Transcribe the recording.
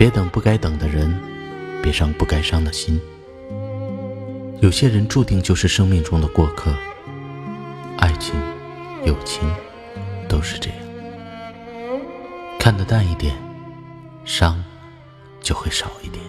别等不该等的人，别伤不该伤的心。有些人注定就是生命中的过客，爱情、友情都是这样。看得淡一点，伤就会少一点。